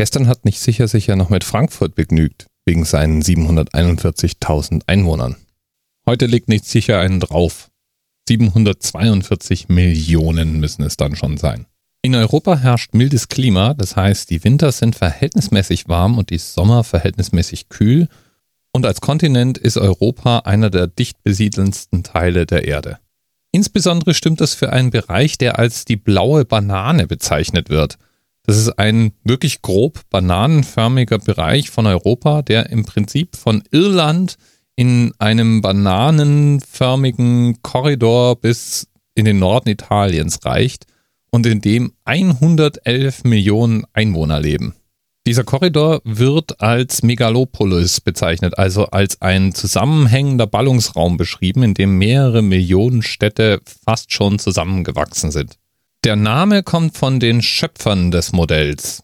Gestern hat nicht sicher sicher noch mit Frankfurt begnügt, wegen seinen 741.000 Einwohnern. Heute legt nicht sicher einen drauf. 742 Millionen müssen es dann schon sein. In Europa herrscht mildes Klima, das heißt, die Winter sind verhältnismäßig warm und die Sommer verhältnismäßig kühl. Und als Kontinent ist Europa einer der dicht besiedelndsten Teile der Erde. Insbesondere stimmt das für einen Bereich, der als die blaue Banane bezeichnet wird. Das ist ein wirklich grob bananenförmiger Bereich von Europa, der im Prinzip von Irland in einem bananenförmigen Korridor bis in den Norden Italiens reicht und in dem 111 Millionen Einwohner leben. Dieser Korridor wird als Megalopolis bezeichnet, also als ein zusammenhängender Ballungsraum beschrieben, in dem mehrere Millionen Städte fast schon zusammengewachsen sind. Der Name kommt von den Schöpfern des Modells.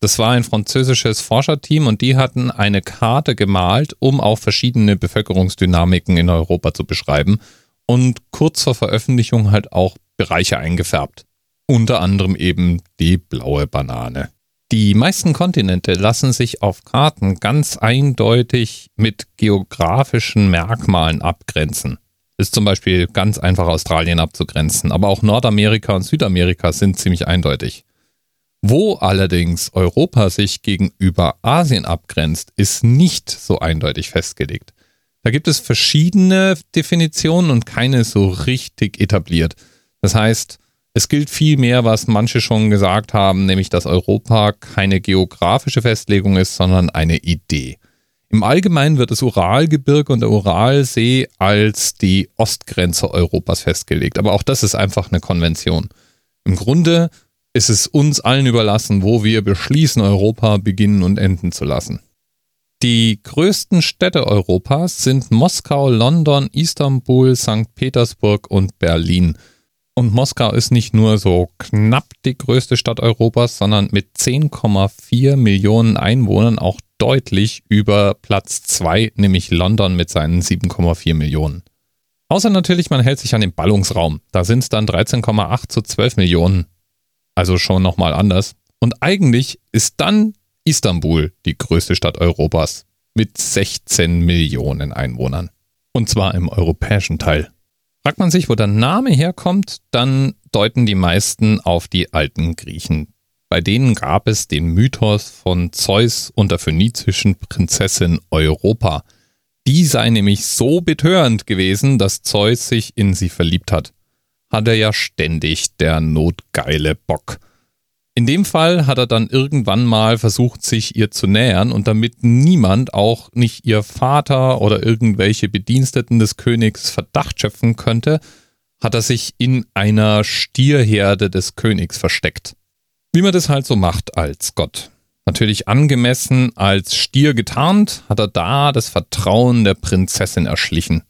Das war ein französisches Forscherteam und die hatten eine Karte gemalt, um auch verschiedene Bevölkerungsdynamiken in Europa zu beschreiben und kurz vor Veröffentlichung halt auch Bereiche eingefärbt. Unter anderem eben die blaue Banane. Die meisten Kontinente lassen sich auf Karten ganz eindeutig mit geografischen Merkmalen abgrenzen. Ist zum Beispiel ganz einfach Australien abzugrenzen, aber auch Nordamerika und Südamerika sind ziemlich eindeutig. Wo allerdings Europa sich gegenüber Asien abgrenzt, ist nicht so eindeutig festgelegt. Da gibt es verschiedene Definitionen und keine so richtig etabliert. Das heißt, es gilt vielmehr, was manche schon gesagt haben, nämlich dass Europa keine geografische Festlegung ist, sondern eine Idee. Im Allgemeinen wird das Uralgebirge und der Uralsee als die Ostgrenze Europas festgelegt. Aber auch das ist einfach eine Konvention. Im Grunde ist es uns allen überlassen, wo wir beschließen, Europa beginnen und enden zu lassen. Die größten Städte Europas sind Moskau, London, Istanbul, St. Petersburg und Berlin. Und Moskau ist nicht nur so knapp die größte Stadt Europas, sondern mit 10,4 Millionen Einwohnern auch deutlich über Platz 2, nämlich London mit seinen 7,4 Millionen. Außer natürlich, man hält sich an den Ballungsraum. Da sind es dann 13,8 zu 12 Millionen. Also schon nochmal anders. Und eigentlich ist dann Istanbul die größte Stadt Europas mit 16 Millionen Einwohnern. Und zwar im europäischen Teil. Fragt man sich, wo der Name herkommt, dann deuten die meisten auf die alten Griechen. Bei denen gab es den Mythos von Zeus und der phönizischen Prinzessin Europa. Die sei nämlich so betörend gewesen, dass Zeus sich in sie verliebt hat. Hat er ja ständig, der notgeile Bock. In dem Fall hat er dann irgendwann mal versucht, sich ihr zu nähern und damit niemand, auch nicht ihr Vater oder irgendwelche Bediensteten des Königs Verdacht schöpfen könnte, hat er sich in einer Stierherde des Königs versteckt. Wie man das halt so macht als Gott. Natürlich angemessen als Stier getarnt, hat er da das Vertrauen der Prinzessin erschlichen.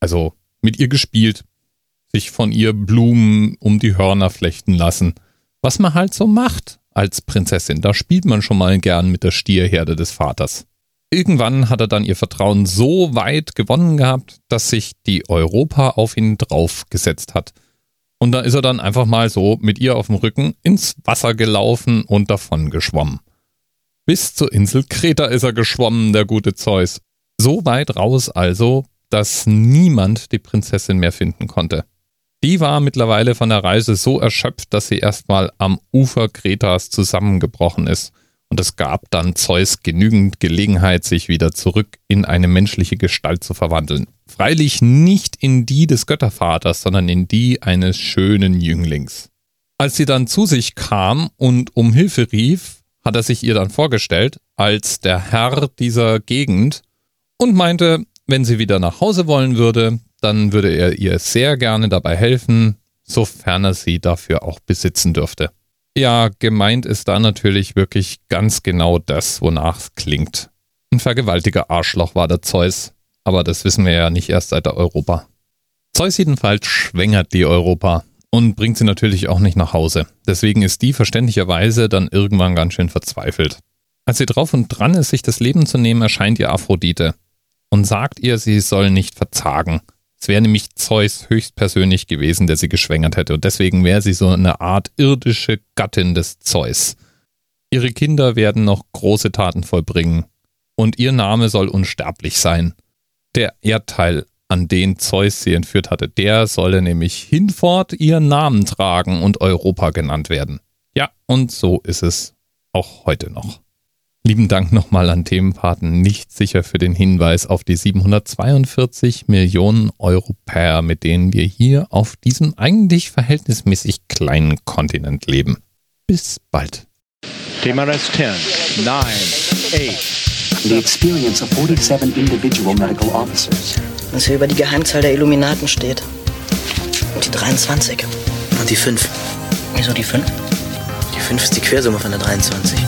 Also mit ihr gespielt, sich von ihr Blumen um die Hörner flechten lassen – was man halt so macht als Prinzessin. Da spielt man schon mal gern mit der Stierherde des Vaters. Irgendwann hat er dann ihr Vertrauen so weit gewonnen gehabt, dass sich die Europa auf ihn draufgesetzt hat. Und da ist er dann einfach mal so mit ihr auf dem Rücken ins Wasser gelaufen und davon geschwommen. Bis zur Insel Kreta ist er geschwommen, der gute Zeus. So weit raus also, dass niemand die Prinzessin mehr finden konnte. Die war mittlerweile von der Reise so erschöpft, dass sie erstmal am Ufer Kretas zusammengebrochen ist. Und es gab dann Zeus genügend Gelegenheit, sich wieder zurück in eine menschliche Gestalt zu verwandeln. Freilich nicht in die des Göttervaters, sondern in die eines schönen Jünglings. Als sie dann zu sich kam und um Hilfe rief, hat er sich ihr dann vorgestellt als der Herr dieser Gegend und meinte, wenn sie wieder nach Hause wollen würde, dann würde er ihr sehr gerne dabei helfen, sofern er sie dafür auch besitzen dürfte. Ja, gemeint ist da natürlich wirklich ganz genau das, wonach es klingt. Ein vergewaltiger Arschloch war der Zeus, aber das wissen wir ja nicht erst seit der Europa. Zeus jedenfalls schwängert die Europa und bringt sie natürlich auch nicht nach Hause. Deswegen ist die verständlicherweise dann irgendwann ganz schön verzweifelt. Als sie drauf und dran ist, sich das Leben zu nehmen, erscheint ihr Aphrodite und sagt ihr, sie soll nicht verzagen. Es wäre nämlich Zeus höchstpersönlich gewesen, der sie geschwängert hätte. Und deswegen wäre sie so eine Art irdische Gattin des Zeus. Ihre Kinder werden noch große Taten vollbringen. Und ihr Name soll unsterblich sein. Der Erdteil, an den Zeus sie entführt hatte, der solle nämlich hinfort ihren Namen tragen und Europa genannt werden. Ja, und so ist es auch heute noch. Lieben Dank nochmal an Themenpaten nicht sicher für den Hinweis auf die 742 Millionen Europäer, mit denen wir hier auf diesem eigentlich verhältnismäßig kleinen Kontinent leben. Bis bald. TMRS 10, 9, 8. The experience of 47 individual medical officers. Was hier über die Geheimzahl der Illuminaten steht. Und die 23. Und die 5. Wieso die 5? Die 5 ist die Quersumme von der 23.